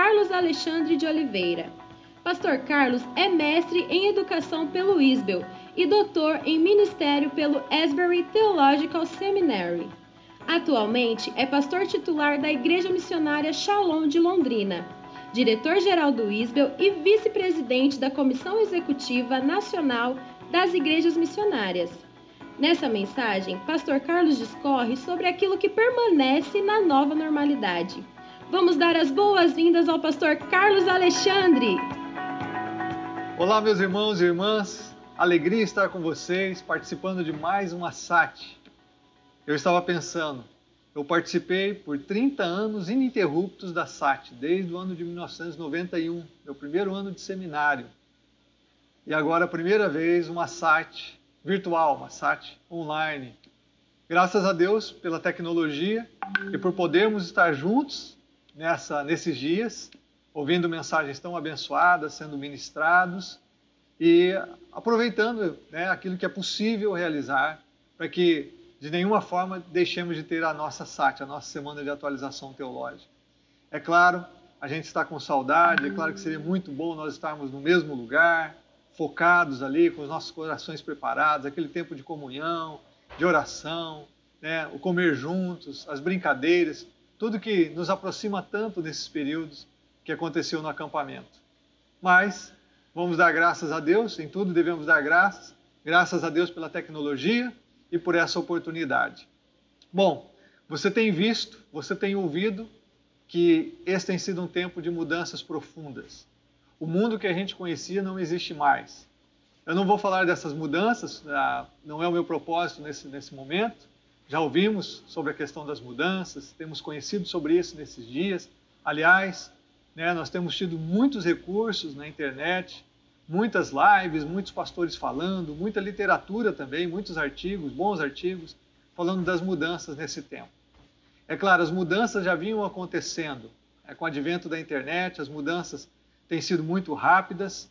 Carlos Alexandre de Oliveira. Pastor Carlos é mestre em educação pelo ISBEL e doutor em ministério pelo Asbury Theological Seminary. Atualmente é pastor titular da Igreja Missionária Shalom de Londrina, diretor-geral do ISBEL e vice-presidente da Comissão Executiva Nacional das Igrejas Missionárias. Nessa mensagem, pastor Carlos discorre sobre aquilo que permanece na nova normalidade. Vamos dar as boas-vindas ao pastor Carlos Alexandre. Olá, meus irmãos e irmãs. Alegria estar com vocês, participando de mais uma SAT. Eu estava pensando, eu participei por 30 anos ininterruptos da SAT, desde o ano de 1991, meu primeiro ano de seminário. E agora, a primeira vez, uma SAT virtual, uma SAT online. Graças a Deus pela tecnologia e por podermos estar juntos nessa, nesses dias, ouvindo mensagens tão abençoadas, sendo ministrados e aproveitando né, aquilo que é possível realizar para que de nenhuma forma deixemos de ter a nossa SAT, a nossa semana de atualização teológica. É claro, a gente está com saudade, é claro que seria muito bom nós estarmos no mesmo lugar, focados ali, com os nossos corações preparados, aquele tempo de comunhão, de oração, né, o comer juntos, as brincadeiras, tudo que nos aproxima tanto nesses períodos que aconteceu no acampamento. Mas vamos dar graças a Deus, em tudo devemos dar graças, graças a Deus pela tecnologia e por essa oportunidade. Bom, você tem visto, você tem ouvido que esse tem sido um tempo de mudanças profundas o mundo que a gente conhecia não existe mais. Eu não vou falar dessas mudanças, ah, não é o meu propósito nesse, nesse momento. Já ouvimos sobre a questão das mudanças, temos conhecido sobre isso nesses dias. Aliás, né, nós temos tido muitos recursos na internet, muitas lives, muitos pastores falando, muita literatura também, muitos artigos, bons artigos, falando das mudanças nesse tempo. É claro, as mudanças já vinham acontecendo. É, com o advento da internet, as mudanças têm sido muito rápidas,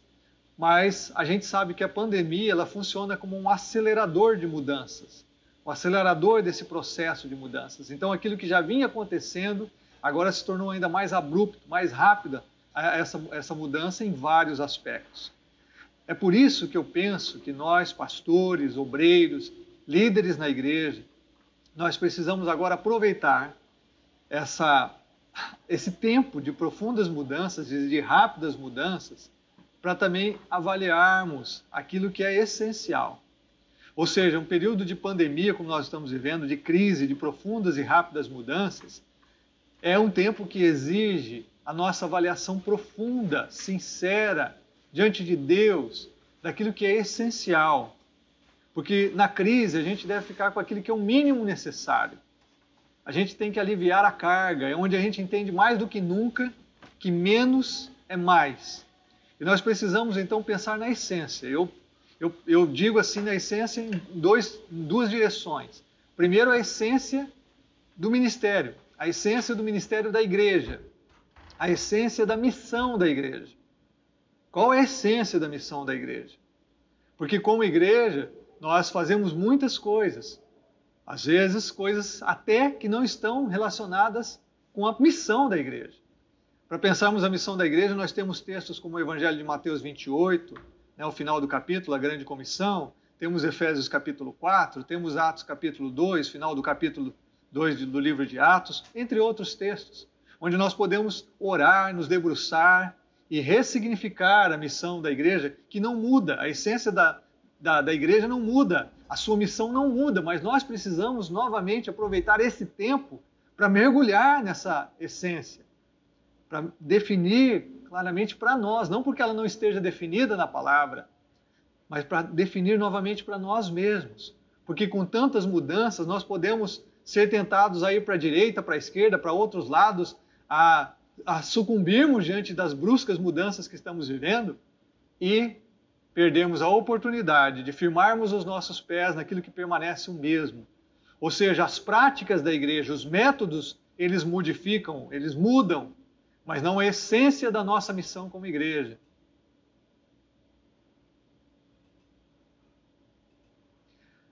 mas a gente sabe que a pandemia ela funciona como um acelerador de mudanças, o acelerador desse processo de mudanças. Então, aquilo que já vinha acontecendo agora se tornou ainda mais abrupto, mais rápida essa, essa mudança em vários aspectos. É por isso que eu penso que nós, pastores, obreiros, líderes na igreja, nós precisamos agora aproveitar essa esse tempo de profundas mudanças, de rápidas mudanças, para também avaliarmos aquilo que é essencial. Ou seja, um período de pandemia, como nós estamos vivendo, de crise, de profundas e rápidas mudanças, é um tempo que exige a nossa avaliação profunda, sincera, diante de Deus, daquilo que é essencial. Porque na crise a gente deve ficar com aquilo que é o mínimo necessário a gente tem que aliviar a carga, é onde a gente entende mais do que nunca que menos é mais. E nós precisamos então pensar na essência. Eu, eu, eu digo assim na essência em, dois, duas direções. Primeiro, a essência do ministério, a essência do ministério da igreja, a essência da missão da igreja. Qual é a essência da missão da igreja? Porque, como igreja, nós fazemos muitas coisas, às vezes, coisas até que não estão relacionadas com a missão da igreja. Para pensarmos a missão da igreja, nós temos textos como o Evangelho de Mateus 28, né, o final do capítulo, a grande comissão, temos Efésios capítulo 4, temos Atos capítulo 2, final do capítulo 2 do livro de Atos, entre outros textos, onde nós podemos orar, nos debruçar e ressignificar a missão da igreja, que não muda, a essência da, da, da igreja não muda, a sua missão não muda, mas nós precisamos novamente aproveitar esse tempo para mergulhar nessa essência, para definir claramente para nós, não porque ela não esteja definida na palavra, mas para definir novamente para nós mesmos. Porque com tantas mudanças nós podemos ser tentados a ir para a direita, para a esquerda, para outros lados, a, a sucumbirmos diante das bruscas mudanças que estamos vivendo e perdemos a oportunidade de firmarmos os nossos pés naquilo que permanece o mesmo. Ou seja, as práticas da igreja, os métodos, eles modificam, eles mudam, mas não a essência da nossa missão como igreja.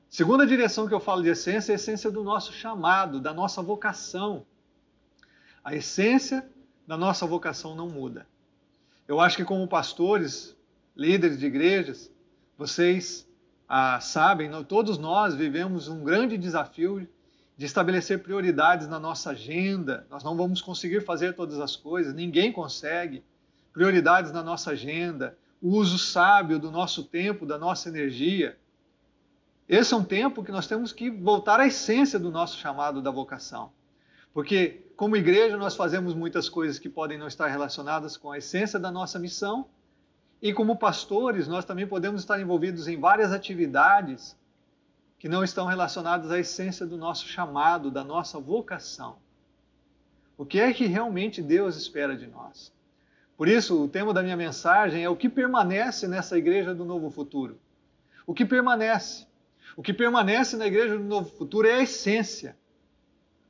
Segunda direção que eu falo de essência é a essência do nosso chamado, da nossa vocação. A essência da nossa vocação não muda. Eu acho que, como pastores, líderes de igrejas, vocês ah, sabem, todos nós vivemos um grande desafio de estabelecer prioridades na nossa agenda. Nós não vamos conseguir fazer todas as coisas, ninguém consegue. Prioridades na nossa agenda, o uso sábio do nosso tempo, da nossa energia. Esse é um tempo que nós temos que voltar à essência do nosso chamado da vocação. Porque, como igreja, nós fazemos muitas coisas que podem não estar relacionadas com a essência da nossa missão. E, como pastores, nós também podemos estar envolvidos em várias atividades que não estão relacionadas à essência do nosso chamado, da nossa vocação. O que é que realmente Deus espera de nós? Por isso, o tema da minha mensagem é o que permanece nessa igreja do novo futuro. O que permanece? O que permanece na igreja do novo futuro é a essência.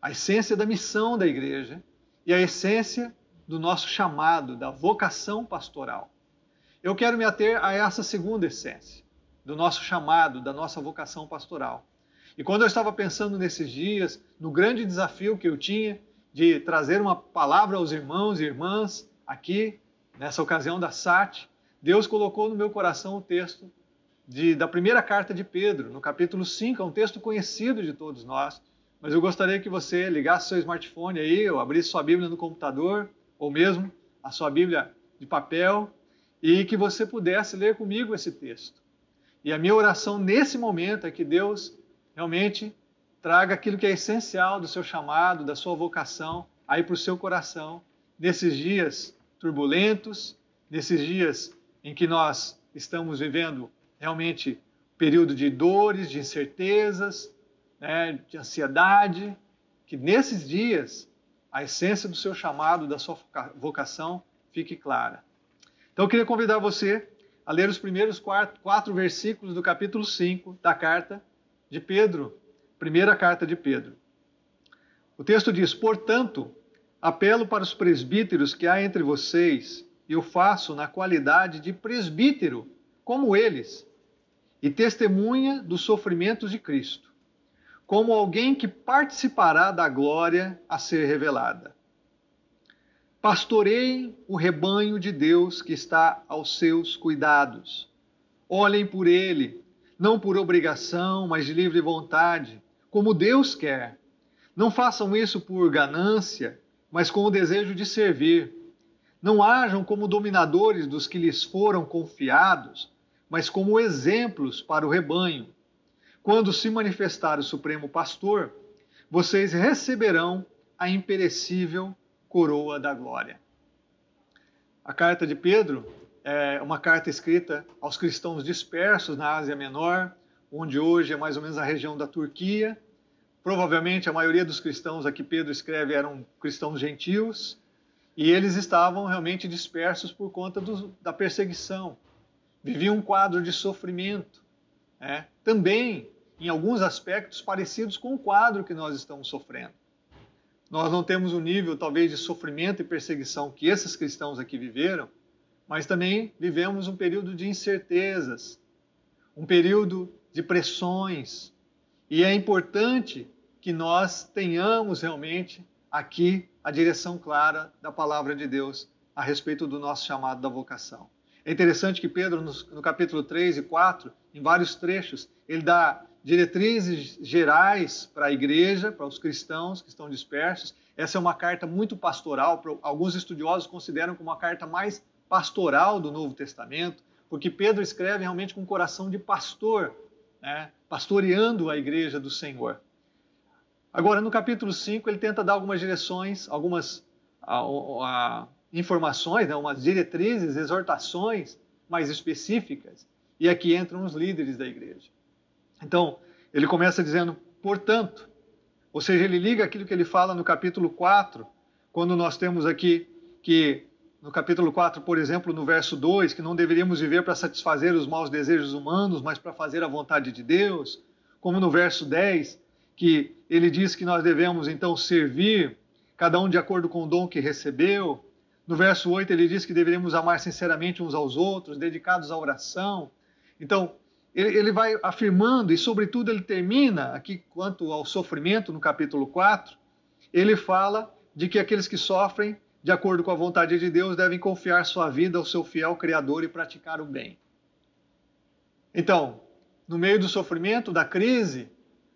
A essência da missão da igreja e a essência do nosso chamado, da vocação pastoral. Eu quero me ater a essa segunda essência do nosso chamado, da nossa vocação pastoral. E quando eu estava pensando nesses dias, no grande desafio que eu tinha de trazer uma palavra aos irmãos e irmãs aqui, nessa ocasião da SAT, Deus colocou no meu coração o texto de, da primeira carta de Pedro, no capítulo 5, é um texto conhecido de todos nós, mas eu gostaria que você ligasse seu smartphone aí, ou abrisse sua Bíblia no computador, ou mesmo a sua Bíblia de papel, e que você pudesse ler comigo esse texto. E a minha oração nesse momento é que Deus realmente traga aquilo que é essencial do seu chamado, da sua vocação, aí para o seu coração, nesses dias turbulentos, nesses dias em que nós estamos vivendo realmente período de dores, de incertezas, né, de ansiedade, que nesses dias a essência do seu chamado, da sua vocação fique clara. Então eu queria convidar você a ler os primeiros quatro, quatro versículos do capítulo 5 da carta de Pedro, primeira carta de Pedro. O texto diz: Portanto, apelo para os presbíteros que há entre vocês, e o faço na qualidade de presbítero, como eles, e testemunha dos sofrimentos de Cristo, como alguém que participará da glória a ser revelada. Pastorei o rebanho de Deus que está aos seus cuidados. Olhem por ele, não por obrigação, mas de livre vontade, como Deus quer. Não façam isso por ganância, mas com o desejo de servir. Não hajam como dominadores dos que lhes foram confiados, mas como exemplos para o rebanho. Quando se manifestar o Supremo Pastor, vocês receberão a imperecível coroa da glória. A carta de Pedro é uma carta escrita aos cristãos dispersos na Ásia Menor, onde hoje é mais ou menos a região da Turquia. Provavelmente a maioria dos cristãos a que Pedro escreve eram cristãos gentios, e eles estavam realmente dispersos por conta do, da perseguição. Viviam um quadro de sofrimento. Né? Também, em alguns aspectos, parecidos com o quadro que nós estamos sofrendo. Nós não temos o nível, talvez, de sofrimento e perseguição que esses cristãos aqui viveram, mas também vivemos um período de incertezas, um período de pressões. E é importante que nós tenhamos realmente aqui a direção clara da palavra de Deus a respeito do nosso chamado da vocação. É interessante que Pedro, no capítulo 3 e 4, em vários trechos, ele dá diretrizes gerais para a igreja, para os cristãos que estão dispersos. Essa é uma carta muito pastoral, alguns estudiosos consideram como a carta mais pastoral do Novo Testamento, porque Pedro escreve realmente com um coração de pastor, né? pastoreando a igreja do Senhor. Agora, no capítulo 5, ele tenta dar algumas direções, algumas a, a, informações, né? umas diretrizes, exortações mais específicas, e aqui entram os líderes da igreja. Então, ele começa dizendo, portanto, ou seja, ele liga aquilo que ele fala no capítulo 4, quando nós temos aqui que, no capítulo 4, por exemplo, no verso 2, que não deveríamos viver para satisfazer os maus desejos humanos, mas para fazer a vontade de Deus, como no verso 10, que ele diz que nós devemos então servir, cada um de acordo com o dom que recebeu. No verso 8, ele diz que deveríamos amar sinceramente uns aos outros, dedicados à oração. Então, ele, ele vai afirmando, e sobretudo ele termina aqui quanto ao sofrimento, no capítulo 4, ele fala de que aqueles que sofrem de acordo com a vontade de Deus, devem confiar sua vida ao seu fiel Criador e praticar o bem. Então, no meio do sofrimento, da crise,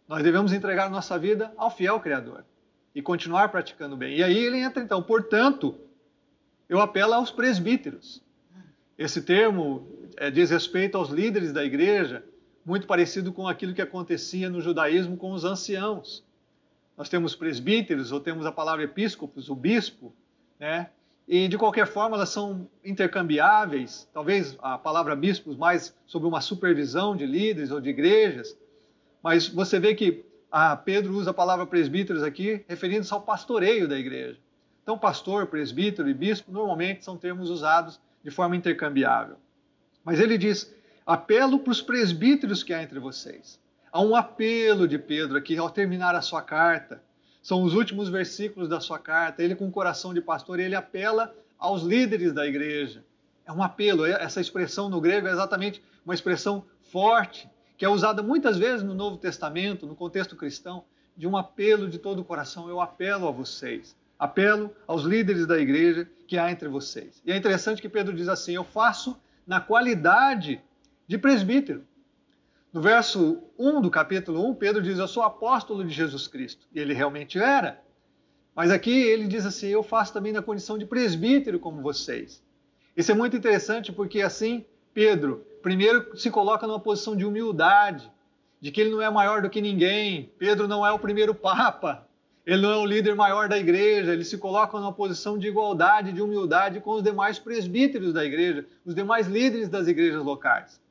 nós devemos entregar nossa vida ao fiel Criador e continuar praticando o bem. E aí ele entra então, portanto, eu apelo aos presbíteros. Esse termo é, diz respeito aos líderes da igreja, muito parecido com aquilo que acontecia no judaísmo com os anciãos. Nós temos presbíteros, ou temos a palavra episcopos, o bispo, né? E de qualquer forma elas são intercambiáveis, talvez a palavra bispos mais sobre uma supervisão de líderes ou de igrejas, mas você vê que a Pedro usa a palavra presbíteros aqui referindo-se ao pastoreio da igreja. Então, pastor, presbítero e bispo normalmente são termos usados de forma intercambiável. Mas ele diz: apelo para os presbíteros que há entre vocês. Há um apelo de Pedro aqui ao terminar a sua carta. São os últimos versículos da sua carta. Ele, com o coração de pastor, ele apela aos líderes da igreja. É um apelo. Essa expressão no grego é exatamente uma expressão forte, que é usada muitas vezes no Novo Testamento, no contexto cristão, de um apelo de todo o coração. Eu apelo a vocês. Apelo aos líderes da igreja que há entre vocês. E é interessante que Pedro diz assim: Eu faço na qualidade de presbítero. No verso 1 do capítulo 1, Pedro diz: Eu sou apóstolo de Jesus Cristo. E ele realmente era. Mas aqui ele diz assim: Eu faço também na condição de presbítero como vocês. Isso é muito interessante porque assim Pedro, primeiro, se coloca numa posição de humildade, de que ele não é maior do que ninguém. Pedro não é o primeiro papa, ele não é o líder maior da igreja, ele se coloca numa posição de igualdade, de humildade com os demais presbíteros da igreja, os demais líderes das igrejas locais.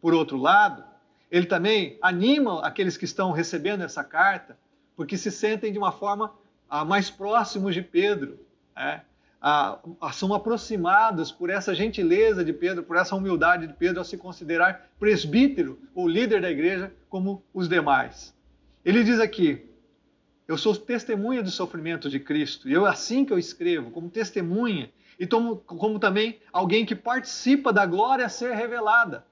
Por outro lado, ele também anima aqueles que estão recebendo essa carta, porque se sentem de uma forma ah, mais próximos de Pedro, né? ah, são aproximados por essa gentileza de Pedro, por essa humildade de Pedro ao se considerar presbítero ou líder da igreja como os demais. Ele diz aqui: eu sou testemunha dos sofrimentos de Cristo. E eu assim que eu escrevo, como testemunha e como, como também alguém que participa da glória a ser revelada.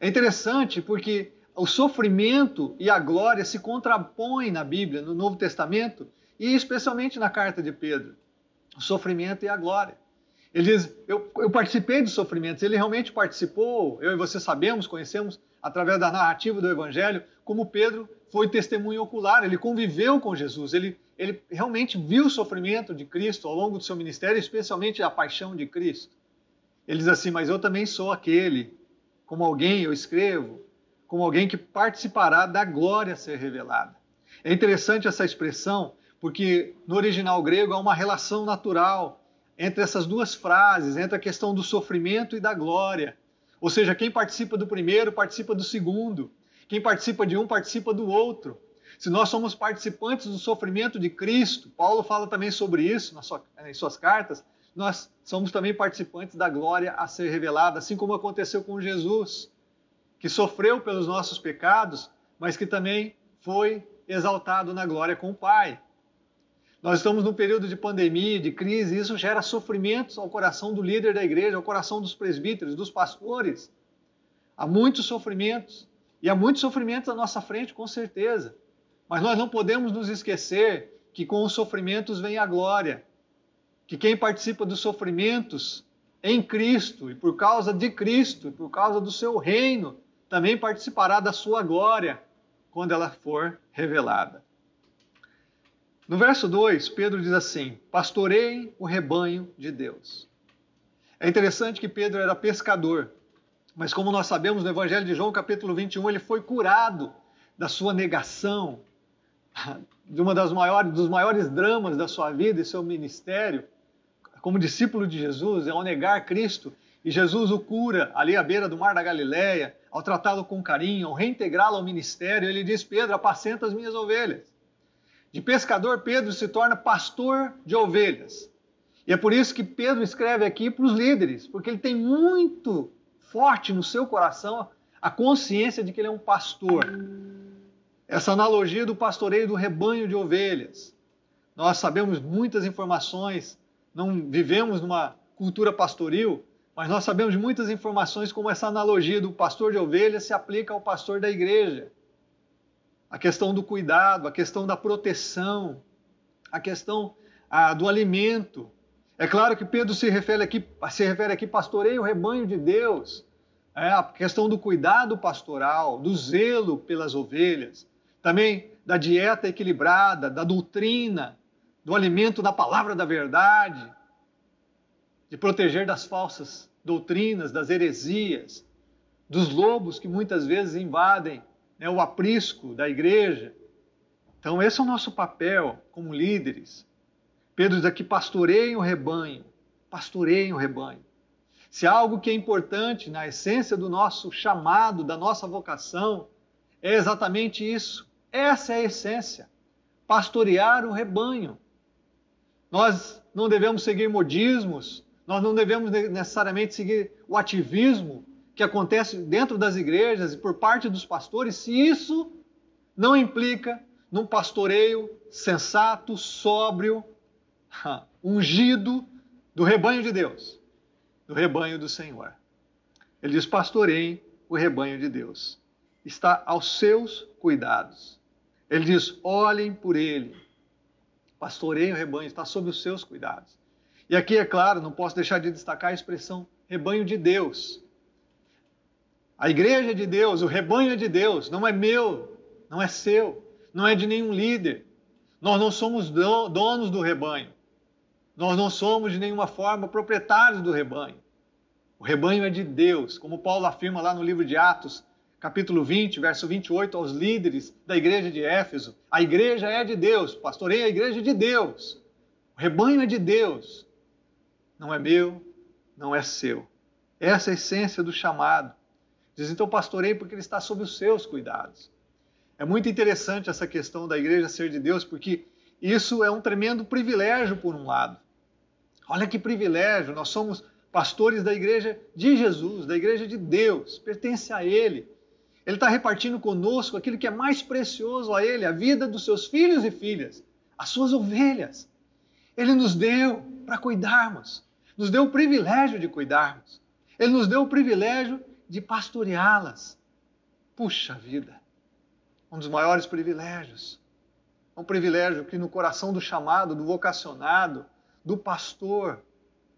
É interessante porque o sofrimento e a glória se contrapõem na Bíblia, no Novo Testamento, e especialmente na carta de Pedro. O sofrimento e a glória. Ele diz: eu, eu, participei dos sofrimentos. Ele realmente participou. Eu e você sabemos, conhecemos através da narrativa do Evangelho, como Pedro foi testemunho ocular, ele conviveu com Jesus, ele, ele realmente viu o sofrimento de Cristo ao longo do seu ministério, especialmente a paixão de Cristo. Ele diz assim: Mas eu também sou aquele, como alguém eu escrevo, como alguém que participará da glória a ser revelada. É interessante essa expressão, porque no original grego há uma relação natural entre essas duas frases, entre a questão do sofrimento e da glória. Ou seja, quem participa do primeiro participa do segundo. Quem participa de um participa do outro. Se nós somos participantes do sofrimento de Cristo, Paulo fala também sobre isso em suas cartas, nós somos também participantes da glória a ser revelada, assim como aconteceu com Jesus, que sofreu pelos nossos pecados, mas que também foi exaltado na glória com o Pai. Nós estamos num período de pandemia, de crise, e isso gera sofrimentos ao coração do líder da igreja, ao coração dos presbíteros, dos pastores. Há muitos sofrimentos. E há muitos sofrimentos à nossa frente, com certeza. Mas nós não podemos nos esquecer que com os sofrimentos vem a glória. Que quem participa dos sofrimentos em Cristo e por causa de Cristo, por causa do seu reino, também participará da sua glória quando ela for revelada. No verso 2, Pedro diz assim: Pastorei o rebanho de Deus. É interessante que Pedro era pescador. Mas como nós sabemos no Evangelho de João, capítulo 21, ele foi curado da sua negação, de uma das maiores, dos maiores dramas da sua vida e seu ministério, como discípulo de Jesus, é ao negar Cristo, e Jesus o cura ali à beira do mar da Galileia, ao tratá-lo com carinho, ao reintegrá-lo ao ministério, ele diz: Pedro, apacenta as minhas ovelhas. De pescador, Pedro se torna pastor de ovelhas. E é por isso que Pedro escreve aqui para os líderes, porque ele tem muito forte no seu coração a consciência de que ele é um pastor. Essa analogia do pastoreio do rebanho de ovelhas. Nós sabemos muitas informações, não vivemos numa cultura pastoril, mas nós sabemos muitas informações como essa analogia do pastor de ovelhas se aplica ao pastor da igreja. A questão do cuidado, a questão da proteção, a questão ah, do alimento. É claro que Pedro se refere aqui, se refere aqui pastoreio o rebanho de Deus. É, a questão do cuidado pastoral, do zelo pelas ovelhas, também da dieta equilibrada, da doutrina, do alimento da palavra da verdade, de proteger das falsas doutrinas, das heresias, dos lobos que muitas vezes invadem né, o aprisco da igreja. Então, esse é o nosso papel como líderes. Pedro diz aqui: pastoreiem o rebanho, pastoreiem o rebanho. Se algo que é importante na essência do nosso chamado, da nossa vocação, é exatamente isso. Essa é a essência: pastorear o rebanho. Nós não devemos seguir modismos, nós não devemos necessariamente seguir o ativismo que acontece dentro das igrejas e por parte dos pastores, se isso não implica num pastoreio sensato, sóbrio, ungido do rebanho de Deus, do rebanho do Senhor. Ele diz: pastoreiem o rebanho de Deus. Está aos seus cuidados. Ele diz: olhem por ele. Pastoreiem o rebanho, está sob os seus cuidados. E aqui, é claro, não posso deixar de destacar a expressão rebanho de Deus. A igreja de Deus, o rebanho é de Deus, não é meu, não é seu, não é de nenhum líder. Nós não somos donos do rebanho. Nós não somos de nenhuma forma proprietários do rebanho. O rebanho é de Deus, como Paulo afirma lá no livro de Atos, capítulo 20, verso 28, aos líderes da igreja de Éfeso. A igreja é de Deus, pastorei a igreja de Deus. O rebanho é de Deus. Não é meu, não é seu. Essa é a essência do chamado. Diz então, pastorei porque ele está sob os seus cuidados. É muito interessante essa questão da igreja ser de Deus, porque isso é um tremendo privilégio, por um lado. Olha que privilégio, nós somos pastores da igreja de Jesus, da igreja de Deus, pertence a Ele. Ele está repartindo conosco aquilo que é mais precioso a Ele, a vida dos seus filhos e filhas, as suas ovelhas. Ele nos deu para cuidarmos, nos deu o privilégio de cuidarmos. Ele nos deu o privilégio de pastoreá-las. Puxa vida, um dos maiores privilégios. É um privilégio que no coração do chamado, do vocacionado, do pastor,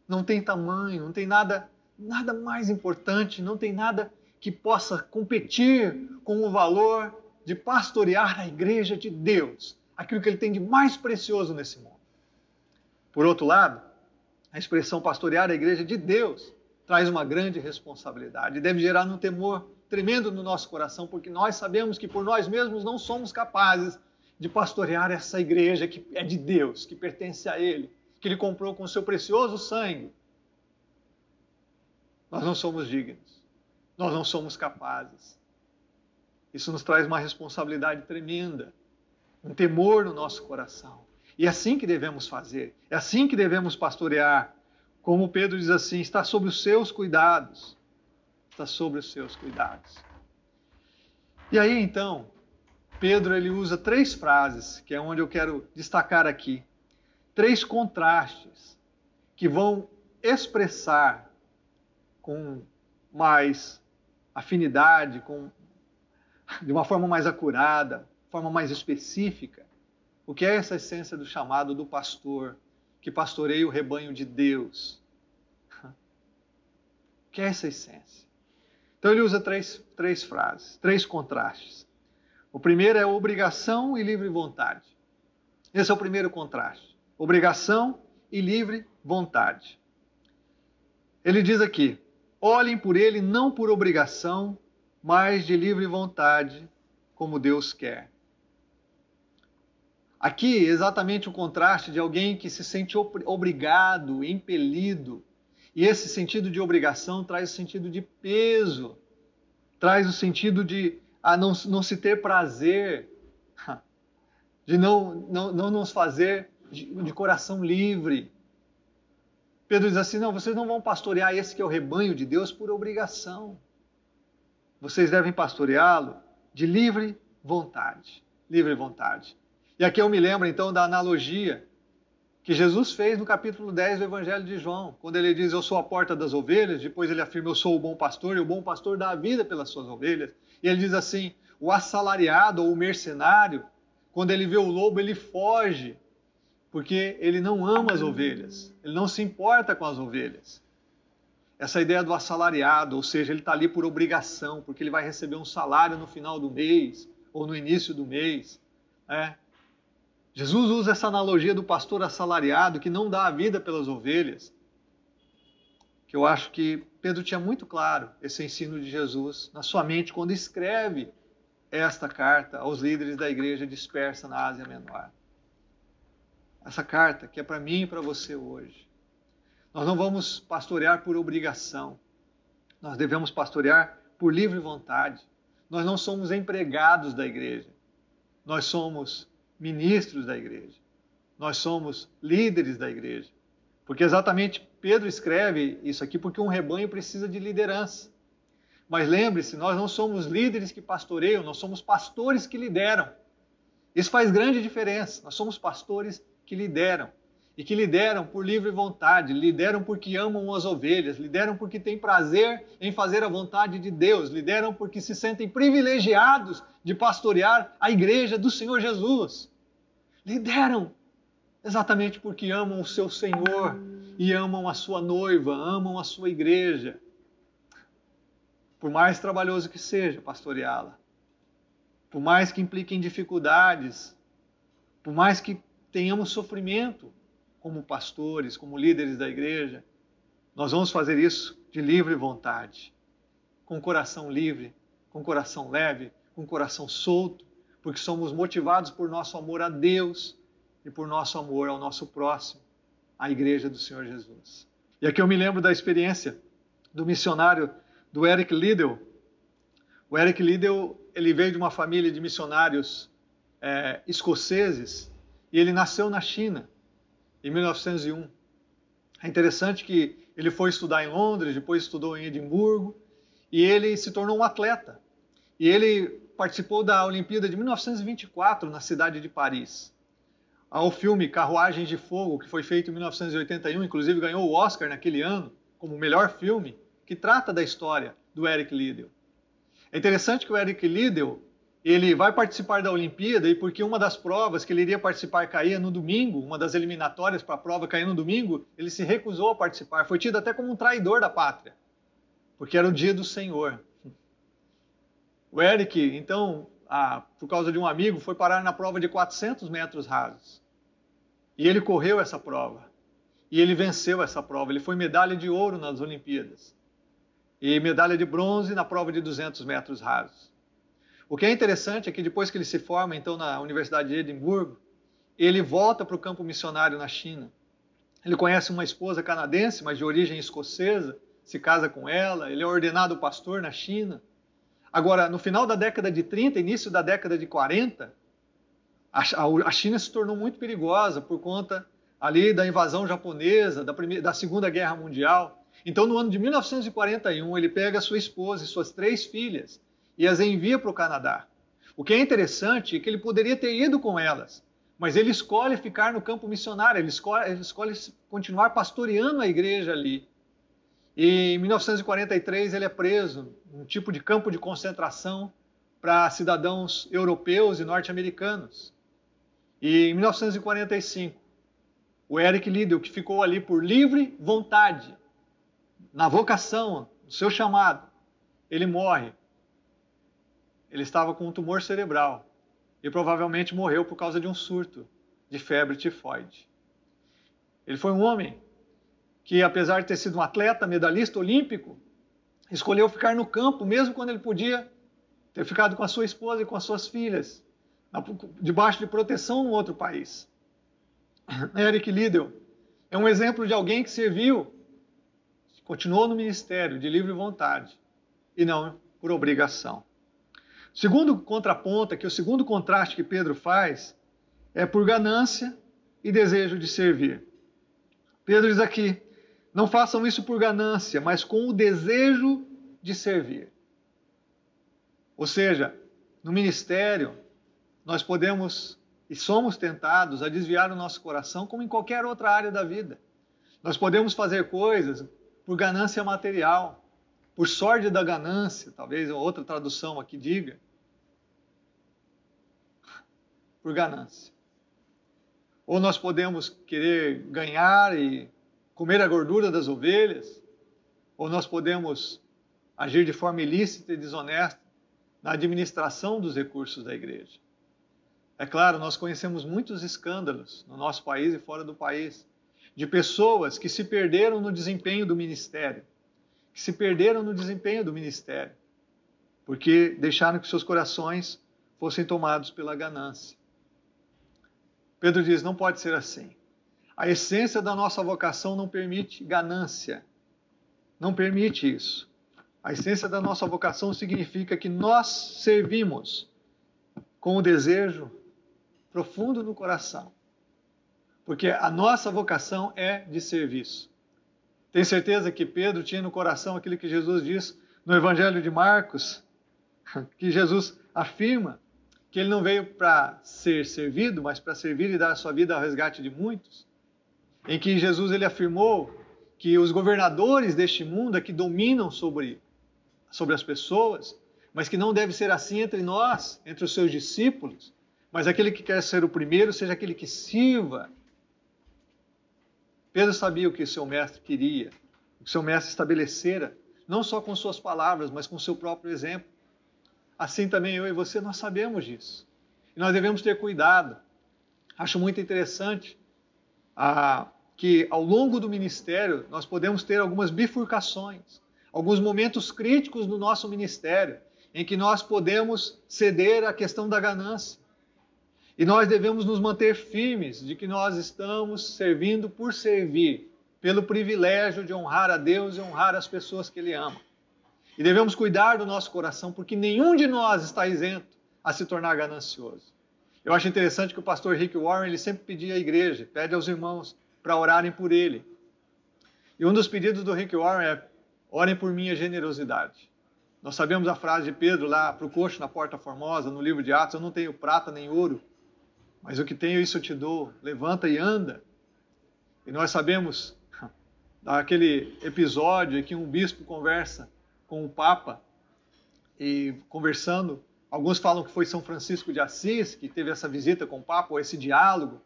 não tem tamanho, não tem nada, nada mais importante, não tem nada que possa competir com o valor de pastorear a igreja de Deus, aquilo que ele tem de mais precioso nesse mundo. Por outro lado, a expressão pastorear a igreja de Deus traz uma grande responsabilidade. Deve gerar um temor tremendo no nosso coração, porque nós sabemos que por nós mesmos não somos capazes de pastorear essa igreja que é de Deus, que pertence a Ele, que Ele comprou com o seu precioso sangue. Nós não somos dignos, nós não somos capazes. Isso nos traz uma responsabilidade tremenda, um temor no nosso coração. E é assim que devemos fazer, é assim que devemos pastorear como Pedro diz assim, está sobre os seus cuidados. Está sobre os seus cuidados. E aí então, Pedro ele usa três frases, que é onde eu quero destacar aqui. Três contrastes que vão expressar com mais afinidade, com de uma forma mais acurada, forma mais específica, o que é essa essência do chamado do pastor que pastoreia o rebanho de Deus. Que é essa essência. Então ele usa três, três frases, três contrastes. O primeiro é obrigação e livre vontade. Esse é o primeiro contraste. Obrigação e livre vontade. Ele diz aqui: olhem por ele não por obrigação, mas de livre vontade, como Deus quer. Aqui, exatamente o contraste de alguém que se sente obrigado, impelido. E esse sentido de obrigação traz o sentido de peso, traz o sentido de a não, não se ter prazer, de não, não, não nos fazer de, de coração livre. Pedro diz assim: não, vocês não vão pastorear esse que é o rebanho de Deus por obrigação. Vocês devem pastoreá-lo de livre vontade. Livre vontade. E aqui eu me lembro então da analogia que Jesus fez no capítulo 10 do Evangelho de João, quando ele diz: Eu sou a porta das ovelhas, depois ele afirma: Eu sou o bom pastor, e o bom pastor dá a vida pelas suas ovelhas. E ele diz assim: O assalariado ou o mercenário, quando ele vê o lobo, ele foge. porque ele não ama as ovelhas, ele não se importa com as ovelhas. Essa ideia do assalariado, ou seja, ele está ali por obrigação, porque ele vai receber um salário no final do mês ou no início do mês. Né? Jesus usa essa analogia do pastor assalariado que não dá a vida pelas ovelhas, que eu acho que Pedro tinha muito claro esse ensino de Jesus na sua mente quando escreve esta carta aos líderes da igreja dispersa na Ásia Menor. Essa carta que é para mim e para você hoje. Nós não vamos pastorear por obrigação. Nós devemos pastorear por livre vontade. Nós não somos empregados da igreja. Nós somos ministros da igreja. Nós somos líderes da igreja. Porque exatamente Pedro escreve isso aqui porque um rebanho precisa de liderança. Mas lembre-se, nós não somos líderes que pastoreiam, nós somos pastores que lideram. Isso faz grande diferença. Nós somos pastores que lideram. E que lideram por livre vontade, lideram porque amam as ovelhas, lideram porque têm prazer em fazer a vontade de Deus, lideram porque se sentem privilegiados de pastorear a igreja do Senhor Jesus. Lideram exatamente porque amam o seu Senhor e amam a sua noiva, amam a sua igreja. Por mais trabalhoso que seja pastoreá-la, por mais que implique em dificuldades, por mais que tenhamos sofrimento como pastores, como líderes da igreja, nós vamos fazer isso de livre vontade, com coração livre, com coração leve, com coração solto, porque somos motivados por nosso amor a Deus e por nosso amor ao nosso próximo, a igreja do Senhor Jesus. E aqui eu me lembro da experiência do missionário do Eric Liddell. O Eric Liddell ele veio de uma família de missionários é, escoceses e ele nasceu na China em 1901. É interessante que ele foi estudar em Londres, depois estudou em Edimburgo e ele se tornou um atleta. E ele participou da Olimpíada de 1924 na cidade de Paris. Ao filme Carruagens de Fogo, que foi feito em 1981, inclusive ganhou o Oscar naquele ano como melhor filme que trata da história do Eric Liddell. É interessante que o Eric Liddell ele vai participar da Olimpíada e porque uma das provas que ele iria participar caía no domingo, uma das eliminatórias para a prova caía no domingo, ele se recusou a participar. Foi tido até como um traidor da pátria, porque era o dia do Senhor. O Eric, então, ah, por causa de um amigo, foi parar na prova de 400 metros rasos. E ele correu essa prova. E ele venceu essa prova. Ele foi medalha de ouro nas Olimpíadas e medalha de bronze na prova de 200 metros rasos. O que é interessante é que depois que ele se forma, então, na Universidade de Edimburgo, ele volta para o campo missionário na China. Ele conhece uma esposa canadense, mas de origem escocesa, se casa com ela, ele é ordenado pastor na China. Agora, no final da década de 30, início da década de 40, a China se tornou muito perigosa por conta ali da invasão japonesa, da, primeira, da Segunda Guerra Mundial. Então, no ano de 1941, ele pega sua esposa e suas três filhas e as envia para o Canadá. O que é interessante é que ele poderia ter ido com elas, mas ele escolhe ficar no campo missionário, ele escolhe, ele escolhe continuar pastoreando a igreja ali. E em 1943 ele é preso, um tipo de campo de concentração para cidadãos europeus e norte-americanos. E em 1945, o Eric Liddell, que ficou ali por livre vontade, na vocação, no seu chamado, ele morre. Ele estava com um tumor cerebral e provavelmente morreu por causa de um surto de febre tifoide. Ele foi um homem que, apesar de ter sido um atleta, medalhista olímpico, escolheu ficar no campo, mesmo quando ele podia ter ficado com a sua esposa e com as suas filhas, debaixo de proteção no outro país. Eric Liddell é um exemplo de alguém que serviu continuou no ministério de livre vontade e não por obrigação. Segundo contraponto, que o segundo contraste que Pedro faz é por ganância e desejo de servir. Pedro diz aqui: não façam isso por ganância, mas com o desejo de servir. Ou seja, no ministério, nós podemos e somos tentados a desviar o nosso coração, como em qualquer outra área da vida. Nós podemos fazer coisas por ganância material, por sorte da ganância, talvez outra tradução aqui diga, por ganância. ou nós podemos querer ganhar e comer a gordura das ovelhas, ou nós podemos agir de forma ilícita e desonesta na administração dos recursos da igreja. É claro, nós conhecemos muitos escândalos no nosso país e fora do país, de pessoas que se perderam no desempenho do ministério, que se perderam no desempenho do ministério, porque deixaram que seus corações fossem tomados pela ganância. Pedro diz: não pode ser assim. A essência da nossa vocação não permite ganância, não permite isso. A essência da nossa vocação significa que nós servimos com o desejo profundo do coração. Porque a nossa vocação é de serviço. Tem certeza que Pedro tinha no coração aquilo que Jesus diz no Evangelho de Marcos, que Jesus afirma que ele não veio para ser servido, mas para servir e dar a sua vida ao resgate de muitos. Em que Jesus ele afirmou que os governadores deste mundo é que dominam sobre, sobre as pessoas, mas que não deve ser assim entre nós, entre os seus discípulos, mas aquele que quer ser o primeiro seja aquele que sirva. Pedro sabia o que seu mestre queria, o que seu mestre estabelecera, não só com suas palavras, mas com seu próprio exemplo. Assim também eu e você, nós sabemos disso. E nós devemos ter cuidado. Acho muito interessante ah, que ao longo do ministério nós podemos ter algumas bifurcações, alguns momentos críticos no nosso ministério, em que nós podemos ceder à questão da ganância. E nós devemos nos manter firmes de que nós estamos servindo por servir, pelo privilégio de honrar a Deus e honrar as pessoas que Ele ama. E devemos cuidar do nosso coração, porque nenhum de nós está isento a se tornar ganancioso. Eu acho interessante que o pastor Rick Warren ele sempre pedia à igreja, pede aos irmãos para orarem por ele. E um dos pedidos do Rick Warren é: orem por minha generosidade. Nós sabemos a frase de Pedro lá para o coxo na Porta Formosa, no livro de Atos: Eu não tenho prata nem ouro, mas o que tenho, isso eu te dou. Levanta e anda. E nós sabemos daquele episódio em que um bispo conversa com o Papa e conversando. Alguns falam que foi São Francisco de Assis que teve essa visita com o Papa, ou esse diálogo.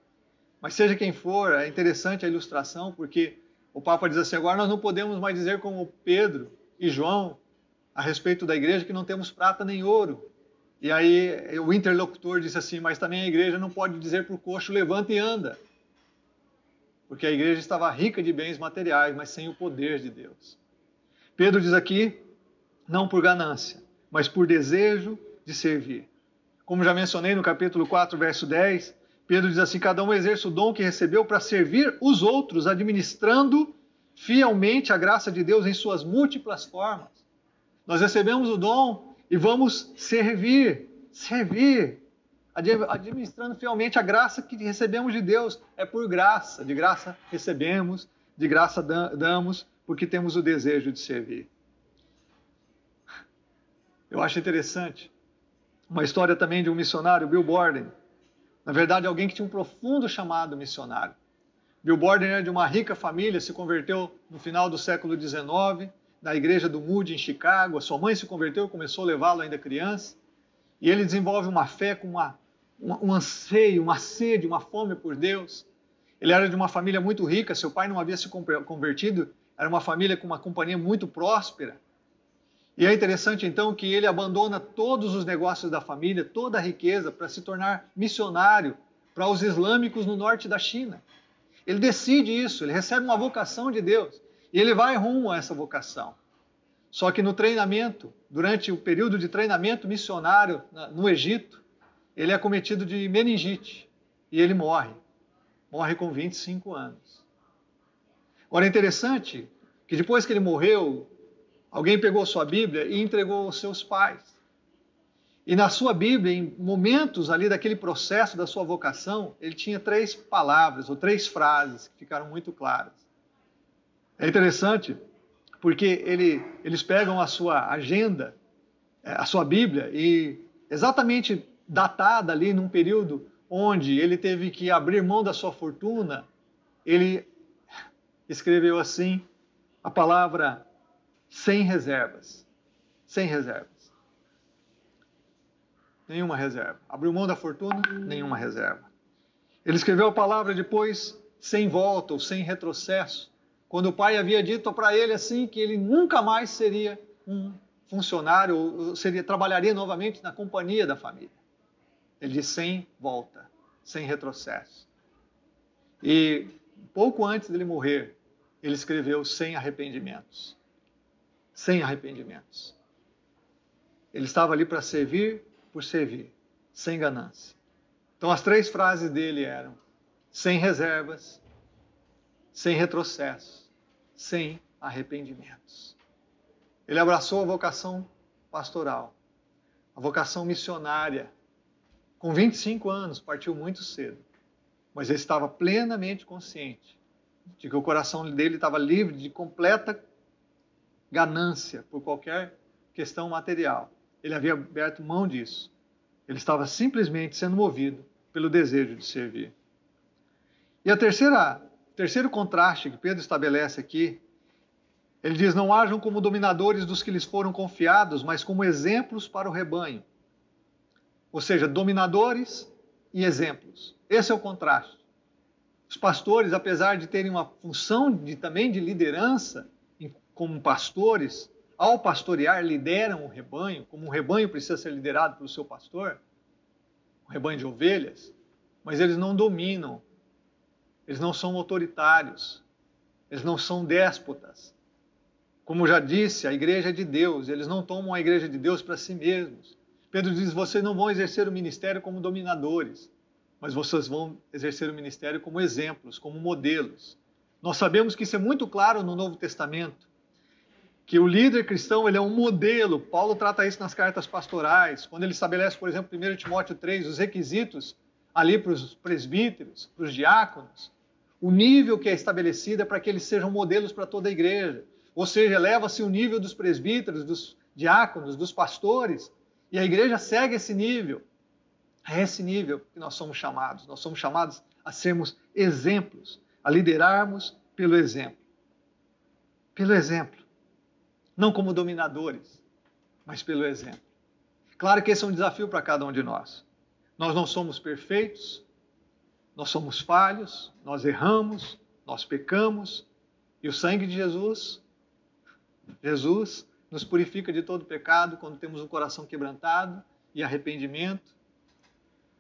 Mas seja quem for, é interessante a ilustração, porque o Papa diz assim: agora nós não podemos mais dizer como Pedro e João a respeito da igreja que não temos prata nem ouro. E aí o interlocutor disse assim: Mas também a igreja não pode dizer para o coxo: levanta e anda. Porque a igreja estava rica de bens materiais, mas sem o poder de Deus. Pedro diz aqui: não por ganância, mas por desejo de servir. Como já mencionei no capítulo 4, verso 10, Pedro diz assim: Cada um exerce o dom que recebeu para servir os outros, administrando fielmente a graça de Deus em suas múltiplas formas. Nós recebemos o dom e vamos servir, servir, administrando fielmente a graça que recebemos de Deus. É por graça, de graça recebemos, de graça damos, porque temos o desejo de servir. Eu acho interessante uma história também de um missionário, Bill Borden. Na verdade, alguém que tinha um profundo chamado missionário. Bill Borden era de uma rica família, se converteu no final do século XIX na igreja do Moody em Chicago. A sua mãe se converteu e começou a levá-lo ainda criança. E ele desenvolve uma fé com uma, um anseio, uma sede, uma fome por Deus. Ele era de uma família muito rica, seu pai não havia se convertido, era uma família com uma companhia muito próspera. E é interessante então que ele abandona todos os negócios da família, toda a riqueza, para se tornar missionário para os islâmicos no norte da China. Ele decide isso, ele recebe uma vocação de Deus. E ele vai rumo a essa vocação. Só que no treinamento, durante o período de treinamento missionário no Egito, ele é cometido de meningite e ele morre. Morre com 25 anos. Agora é interessante que depois que ele morreu, alguém pegou sua Bíblia e entregou aos seus pais. E na sua Bíblia, em momentos ali daquele processo da sua vocação, ele tinha três palavras ou três frases que ficaram muito claras. É interessante porque ele, eles pegam a sua agenda, é, a sua Bíblia, e exatamente datada ali num período onde ele teve que abrir mão da sua fortuna, ele escreveu assim a palavra sem reservas. Sem reservas. Nenhuma reserva. Abriu mão da fortuna, nenhuma reserva. Ele escreveu a palavra depois sem volta ou sem retrocesso, quando o pai havia dito para ele assim que ele nunca mais seria um funcionário ou seria trabalharia novamente na companhia da família. Ele disse sem volta, sem retrocesso. E pouco antes dele morrer, ele escreveu sem arrependimentos. Sem arrependimentos. Ele estava ali para servir por servir, sem ganância. Então as três frases dele eram: sem reservas, sem retrocesso, sem arrependimentos. Ele abraçou a vocação pastoral, a vocação missionária. Com 25 anos, partiu muito cedo, mas ele estava plenamente consciente de que o coração dele estava livre de completa ganância por qualquer questão material. Ele havia aberto mão disso. Ele estava simplesmente sendo movido pelo desejo de servir. E a terceira, terceiro contraste que Pedro estabelece aqui, ele diz: Não hajam como dominadores dos que lhes foram confiados, mas como exemplos para o rebanho. Ou seja, dominadores e exemplos. Esse é o contraste. Os pastores, apesar de terem uma função de, também de liderança como pastores, ao pastorear, lideram o rebanho, como um rebanho precisa ser liderado pelo seu pastor, um rebanho de ovelhas, mas eles não dominam, eles não são autoritários, eles não são déspotas. Como já disse, a igreja é de Deus, eles não tomam a igreja de Deus para si mesmos. Pedro diz: vocês não vão exercer o ministério como dominadores, mas vocês vão exercer o ministério como exemplos, como modelos. Nós sabemos que isso é muito claro no Novo Testamento que o líder cristão ele é um modelo. Paulo trata isso nas cartas pastorais, quando ele estabelece, por exemplo, 1 Timóteo 3, os requisitos ali para os presbíteros, para os diáconos, o nível que é estabelecido é para que eles sejam modelos para toda a igreja. Ou seja, eleva-se o nível dos presbíteros, dos diáconos, dos pastores, e a igreja segue esse nível. É esse nível que nós somos chamados. Nós somos chamados a sermos exemplos, a liderarmos pelo exemplo. Pelo exemplo não como dominadores, mas pelo exemplo. Claro que esse é um desafio para cada um de nós. Nós não somos perfeitos, nós somos falhos, nós erramos, nós pecamos, e o sangue de Jesus, Jesus, nos purifica de todo pecado quando temos um coração quebrantado e arrependimento.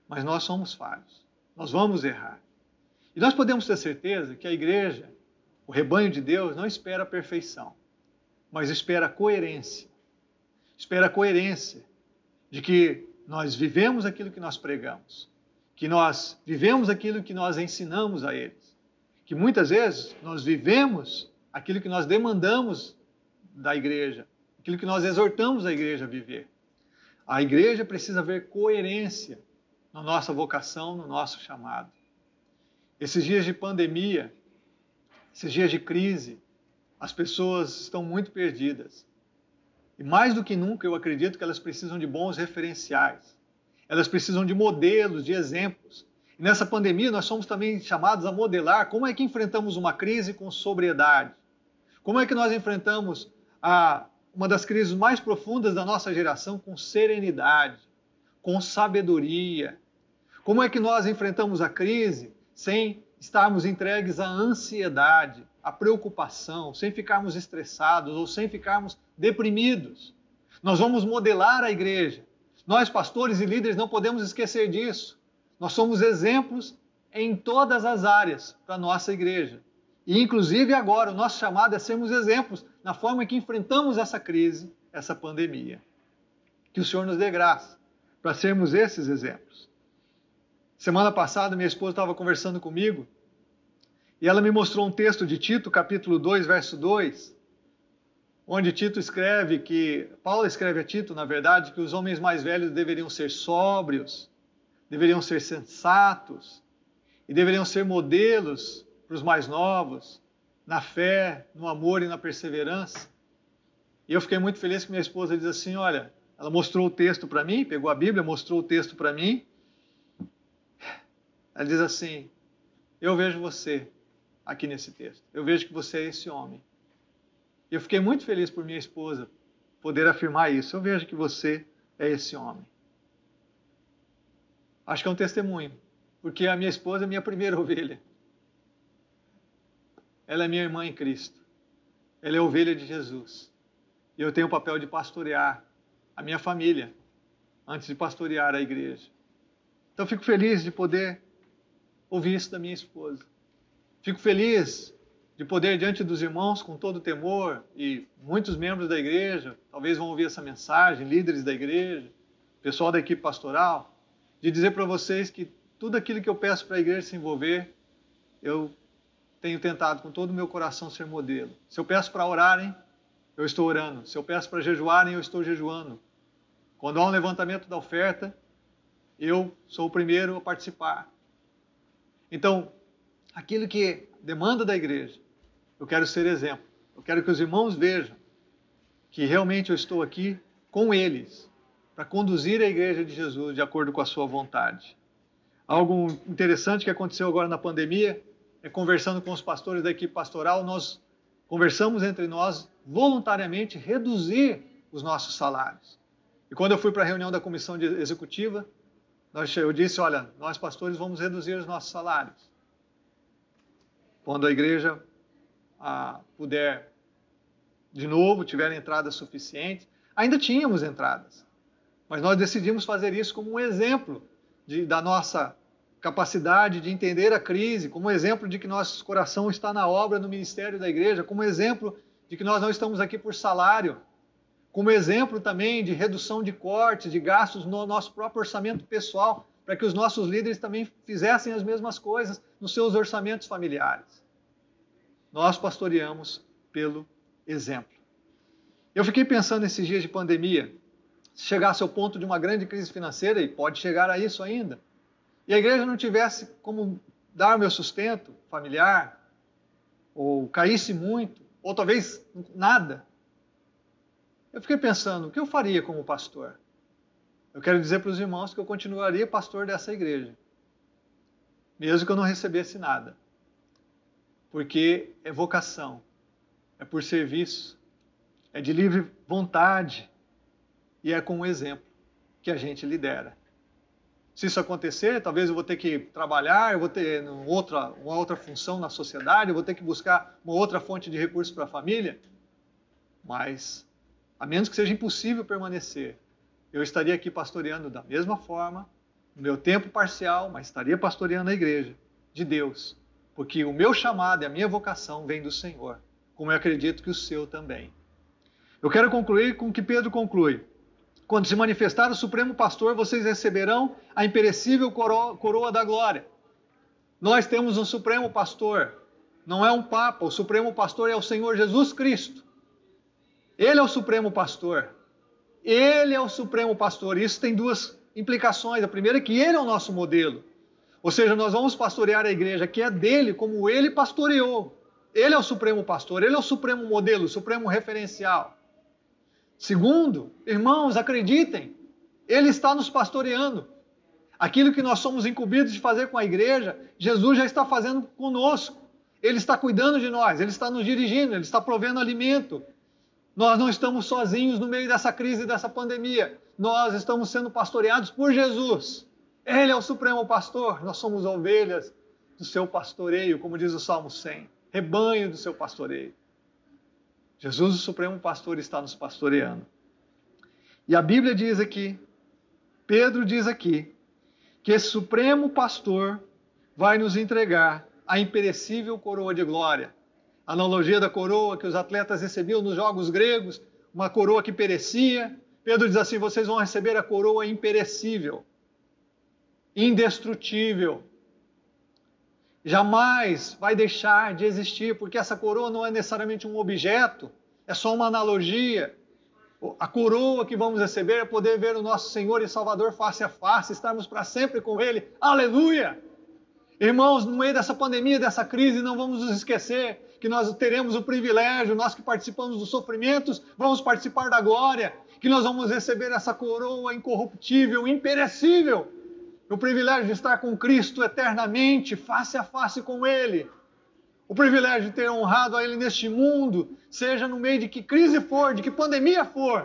Mas nós somos falhos, nós vamos errar. E nós podemos ter certeza que a igreja, o rebanho de Deus, não espera a perfeição mas espera coerência. Espera coerência de que nós vivemos aquilo que nós pregamos, que nós vivemos aquilo que nós ensinamos a eles, que muitas vezes nós vivemos aquilo que nós demandamos da igreja, aquilo que nós exortamos a igreja a viver. A igreja precisa ver coerência na nossa vocação, no nosso chamado. Esses dias de pandemia, esses dias de crise, as pessoas estão muito perdidas. E mais do que nunca, eu acredito que elas precisam de bons referenciais. Elas precisam de modelos, de exemplos. E nessa pandemia, nós somos também chamados a modelar como é que enfrentamos uma crise com sobriedade. Como é que nós enfrentamos a, uma das crises mais profundas da nossa geração com serenidade, com sabedoria. Como é que nós enfrentamos a crise sem estarmos entregues à ansiedade, a preocupação, sem ficarmos estressados ou sem ficarmos deprimidos. Nós vamos modelar a igreja. Nós, pastores e líderes, não podemos esquecer disso. Nós somos exemplos em todas as áreas para a nossa igreja. E, inclusive, agora, o nosso chamado é sermos exemplos na forma que enfrentamos essa crise, essa pandemia. Que o Senhor nos dê graça para sermos esses exemplos. Semana passada, minha esposa estava conversando comigo e ela me mostrou um texto de Tito, capítulo 2, verso 2, onde Tito escreve que, Paulo escreve a Tito, na verdade, que os homens mais velhos deveriam ser sóbrios, deveriam ser sensatos e deveriam ser modelos para os mais novos, na fé, no amor e na perseverança. E eu fiquei muito feliz que minha esposa diz assim: olha, ela mostrou o texto para mim, pegou a Bíblia, mostrou o texto para mim. Ela diz assim: Eu vejo você aqui nesse texto. Eu vejo que você é esse homem. Eu fiquei muito feliz por minha esposa poder afirmar isso. Eu vejo que você é esse homem. Acho que é um testemunho porque a minha esposa é minha primeira ovelha. Ela é minha irmã em Cristo. Ela é ovelha de Jesus. E eu tenho o papel de pastorear a minha família antes de pastorear a igreja. Então fico feliz de poder ouvir isso da minha esposa. Fico feliz de poder diante dos irmãos com todo temor e muitos membros da igreja, talvez vão ouvir essa mensagem, líderes da igreja, pessoal da equipe pastoral, de dizer para vocês que tudo aquilo que eu peço para a igreja se envolver, eu tenho tentado com todo o meu coração ser modelo. Se eu peço para orarem, eu estou orando. Se eu peço para jejuarem, eu estou jejuando. Quando há um levantamento da oferta, eu sou o primeiro a participar. Então, aquilo que demanda da igreja, eu quero ser exemplo. Eu quero que os irmãos vejam que realmente eu estou aqui com eles para conduzir a igreja de Jesus de acordo com a sua vontade. Algo interessante que aconteceu agora na pandemia é, conversando com os pastores da equipe pastoral, nós conversamos entre nós voluntariamente reduzir os nossos salários. E quando eu fui para a reunião da comissão executiva, eu disse: olha, nós pastores vamos reduzir os nossos salários. Quando a igreja puder, de novo, tiver entradas suficientes, ainda tínhamos entradas, mas nós decidimos fazer isso como um exemplo de, da nossa capacidade de entender a crise, como exemplo de que nosso coração está na obra no ministério da igreja, como exemplo de que nós não estamos aqui por salário, como exemplo também de redução de cortes, de gastos no nosso próprio orçamento pessoal, para que os nossos líderes também fizessem as mesmas coisas nos seus orçamentos familiares. Nós pastoreamos pelo exemplo. Eu fiquei pensando nesses dias de pandemia, se chegasse ao ponto de uma grande crise financeira, e pode chegar a isso ainda, e a igreja não tivesse como dar o meu sustento familiar, ou caísse muito, ou talvez nada, eu fiquei pensando, o que eu faria como pastor? Eu quero dizer para os irmãos que eu continuaria pastor dessa igreja, mesmo que eu não recebesse nada, porque é vocação, é por serviço, é de livre vontade e é com o exemplo que a gente lidera. Se isso acontecer, talvez eu vou ter que trabalhar, eu vou ter outra, uma outra função na sociedade, eu vou ter que buscar uma outra fonte de recursos para a família. Mas, a menos que seja impossível permanecer, eu estaria aqui pastoreando da mesma forma, no meu tempo parcial, mas estaria pastoreando a igreja de Deus, porque o meu chamado e a minha vocação vem do Senhor, como eu acredito que o seu também. Eu quero concluir com o que Pedro conclui. Quando se manifestar o Supremo Pastor, vocês receberão a imperecível coroa, da glória. Nós temos um Supremo Pastor, não é um Papa, o Supremo Pastor é o Senhor Jesus Cristo. Ele é o Supremo Pastor. Ele é o Supremo Pastor. Isso tem duas implicações. A primeira é que ele é o nosso modelo. Ou seja, nós vamos pastorear a igreja que é dele, como ele pastoreou. Ele é o Supremo Pastor, ele é o Supremo Modelo, o Supremo Referencial. Segundo, irmãos, acreditem, Ele está nos pastoreando. Aquilo que nós somos incumbidos de fazer com a igreja, Jesus já está fazendo conosco. Ele está cuidando de nós, Ele está nos dirigindo, Ele está provendo alimento. Nós não estamos sozinhos no meio dessa crise, dessa pandemia. Nós estamos sendo pastoreados por Jesus. Ele é o supremo pastor, nós somos ovelhas do seu pastoreio, como diz o Salmo 100. Rebanho do seu pastoreio. Jesus, o Supremo Pastor, está nos pastoreando. E a Bíblia diz aqui, Pedro diz aqui, que esse Supremo Pastor vai nos entregar a imperecível coroa de glória. Analogia da coroa que os atletas recebiam nos jogos gregos, uma coroa que perecia. Pedro diz assim: vocês vão receber a coroa imperecível, indestrutível, jamais vai deixar de existir, porque essa coroa não é necessariamente um objeto, é só uma analogia. A coroa que vamos receber é poder ver o nosso Senhor e Salvador face a face, estarmos para sempre com Ele. Aleluia! Irmãos, no meio dessa pandemia, dessa crise, não vamos nos esquecer que nós teremos o privilégio, nós que participamos dos sofrimentos, vamos participar da glória, que nós vamos receber essa coroa incorruptível, imperecível, o privilégio de estar com Cristo eternamente, face a face com Ele. O privilégio de ter honrado a Ele neste mundo, seja no meio de que crise for, de que pandemia for,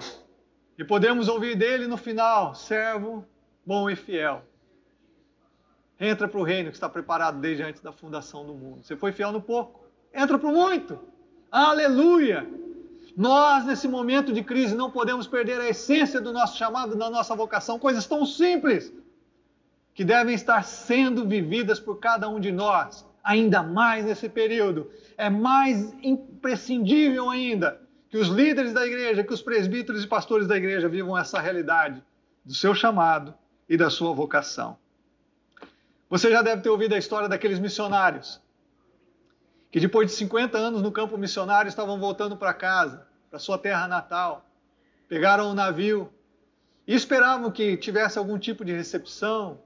e podemos ouvir dele no final: servo bom e fiel. Entra para o reino que está preparado desde antes da fundação do mundo. Você foi fiel no pouco, entra para o muito. Aleluia! Nós, nesse momento de crise, não podemos perder a essência do nosso chamado, da nossa vocação, coisas tão simples que devem estar sendo vividas por cada um de nós, ainda mais nesse período. É mais imprescindível ainda que os líderes da igreja, que os presbíteros e pastores da igreja vivam essa realidade do seu chamado e da sua vocação. Você já deve ter ouvido a história daqueles missionários que depois de 50 anos no campo missionário estavam voltando para casa para sua terra natal. Pegaram um navio e esperavam que tivesse algum tipo de recepção,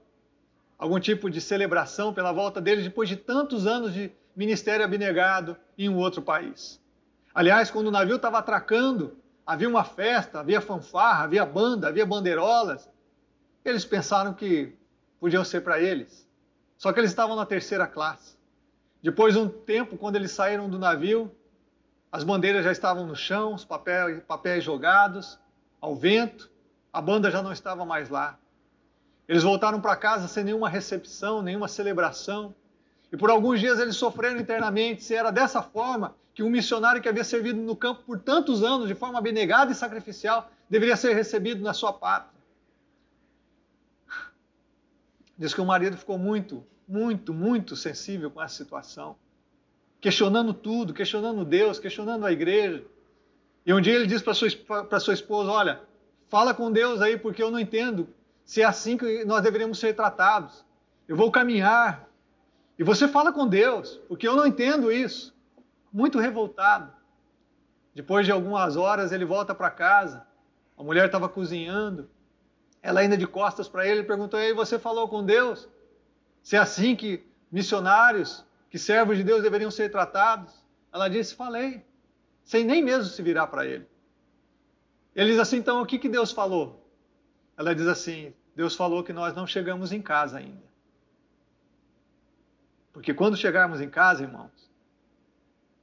algum tipo de celebração pela volta deles depois de tantos anos de ministério abnegado em um outro país. Aliás, quando o navio estava atracando, havia uma festa, havia fanfarra, havia banda, havia bandeirolas. Eles pensaram que podiam ser para eles. Só que eles estavam na terceira classe. Depois de um tempo, quando eles saíram do navio, as bandeiras já estavam no chão, os papéis, papéis jogados ao vento, a banda já não estava mais lá. Eles voltaram para casa sem nenhuma recepção, nenhuma celebração. E por alguns dias eles sofreram internamente. Se era dessa forma que um missionário que havia servido no campo por tantos anos, de forma abnegada e sacrificial, deveria ser recebido na sua pátria. Diz que o marido ficou muito, muito, muito sensível com essa situação questionando tudo, questionando Deus, questionando a igreja. E um dia ele diz para sua, sua esposa: Olha, fala com Deus aí, porque eu não entendo se é assim que nós deveríamos ser tratados. Eu vou caminhar. E você fala com Deus, porque eu não entendo isso. Muito revoltado. Depois de algumas horas, ele volta para casa. A mulher estava cozinhando. Ela ainda de costas para ele perguntou: Ei, você falou com Deus? Se é assim que missionários que servos de Deus deveriam ser tratados. Ela disse: Falei, sem nem mesmo se virar para ele. Ele diz assim: Então o que, que Deus falou? Ela diz assim: Deus falou que nós não chegamos em casa ainda. Porque quando chegarmos em casa, irmãos,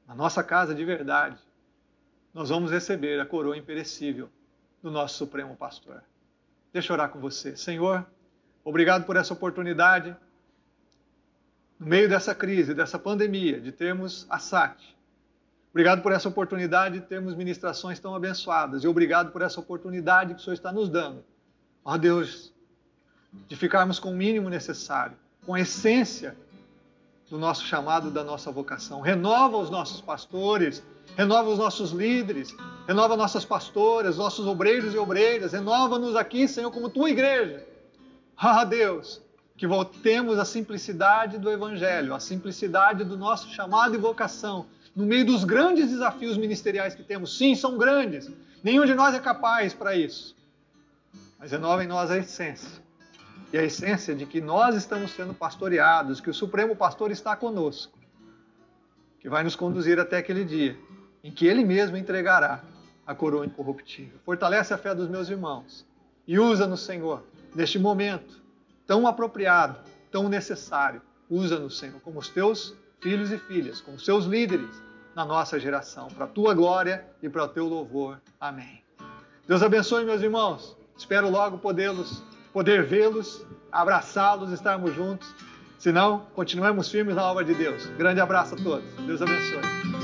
na nossa casa de verdade, nós vamos receber a coroa imperecível do nosso Supremo Pastor. Deixa eu orar com você. Senhor, obrigado por essa oportunidade no meio dessa crise, dessa pandemia, de termos a SAT. Obrigado por essa oportunidade de termos ministrações tão abençoadas e obrigado por essa oportunidade que o Senhor está nos dando. Ó Deus, de ficarmos com o mínimo necessário, com a essência do nosso chamado, da nossa vocação. Renova os nossos pastores, renova os nossos líderes, renova nossas pastoras, nossos obreiros e obreiras, renova-nos aqui, Senhor, como tua igreja. Ah, Deus, que voltemos à simplicidade do Evangelho, à simplicidade do nosso chamado e vocação, no meio dos grandes desafios ministeriais que temos. Sim, são grandes. Nenhum de nós é capaz para isso. Mas renova em nós a essência. E a essência de que nós estamos sendo pastoreados, que o Supremo Pastor está conosco, que vai nos conduzir até aquele dia em que Ele mesmo entregará a coroa incorruptível. Fortalece a fé dos meus irmãos e usa-nos, Senhor, neste momento tão apropriado, tão necessário. Usa-nos, Senhor, como os teus filhos e filhas, como seus líderes na nossa geração, para a tua glória e para o teu louvor. Amém. Deus abençoe, meus irmãos. Espero logo podê-los, poder vê-los, abraçá-los, estarmos juntos. Se não, continuemos firmes na obra de Deus. Grande abraço a todos. Deus abençoe.